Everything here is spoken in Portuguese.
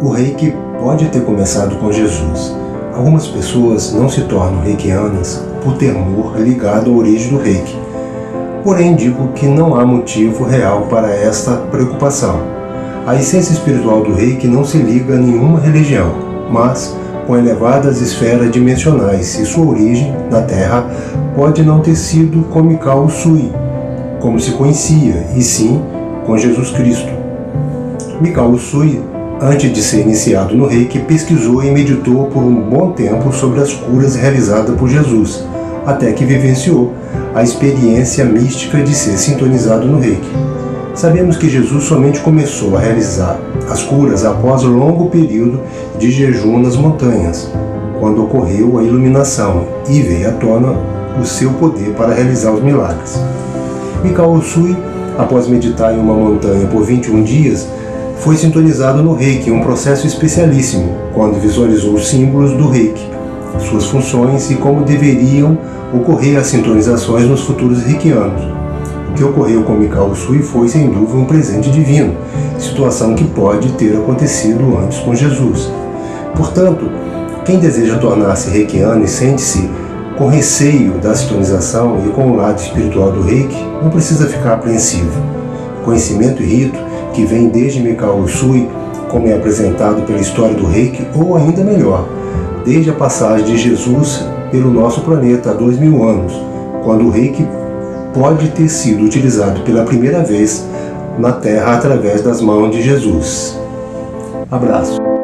O reiki pode ter começado com Jesus. Algumas pessoas não se tornam reikianas por temor ligado à origem do reiki. Porém, digo que não há motivo real para esta preocupação. A essência espiritual do reiki não se liga a nenhuma religião, mas com elevadas esferas dimensionais e sua origem na Terra pode não ter sido com Mikao Sui, como se conhecia, e sim com Jesus Cristo. Mikao Sui Antes de ser iniciado no reiki, pesquisou e meditou por um bom tempo sobre as curas realizadas por Jesus, até que vivenciou a experiência mística de ser sintonizado no reiki. Sabemos que Jesus somente começou a realizar as curas após um longo período de jejum nas montanhas, quando ocorreu a iluminação e veio à tona o seu poder para realizar os milagres. Mikao Usui, após meditar em uma montanha por 21 dias, foi sintonizado no reiki, um processo especialíssimo, quando visualizou os símbolos do reiki, suas funções e como deveriam ocorrer as sintonizações nos futuros reikianos. O que ocorreu com Mikao Sui foi, sem dúvida, um presente divino, situação que pode ter acontecido antes com Jesus. Portanto, quem deseja tornar-se reikiano e sente-se com receio da sintonização e com o lado espiritual do reiki, não precisa ficar apreensivo. Conhecimento e rito que vem desde Mikao Usui, como é apresentado pela história do reiki, ou ainda melhor, desde a passagem de Jesus pelo nosso planeta há dois mil anos, quando o reiki pode ter sido utilizado pela primeira vez na Terra através das mãos de Jesus. Abraço.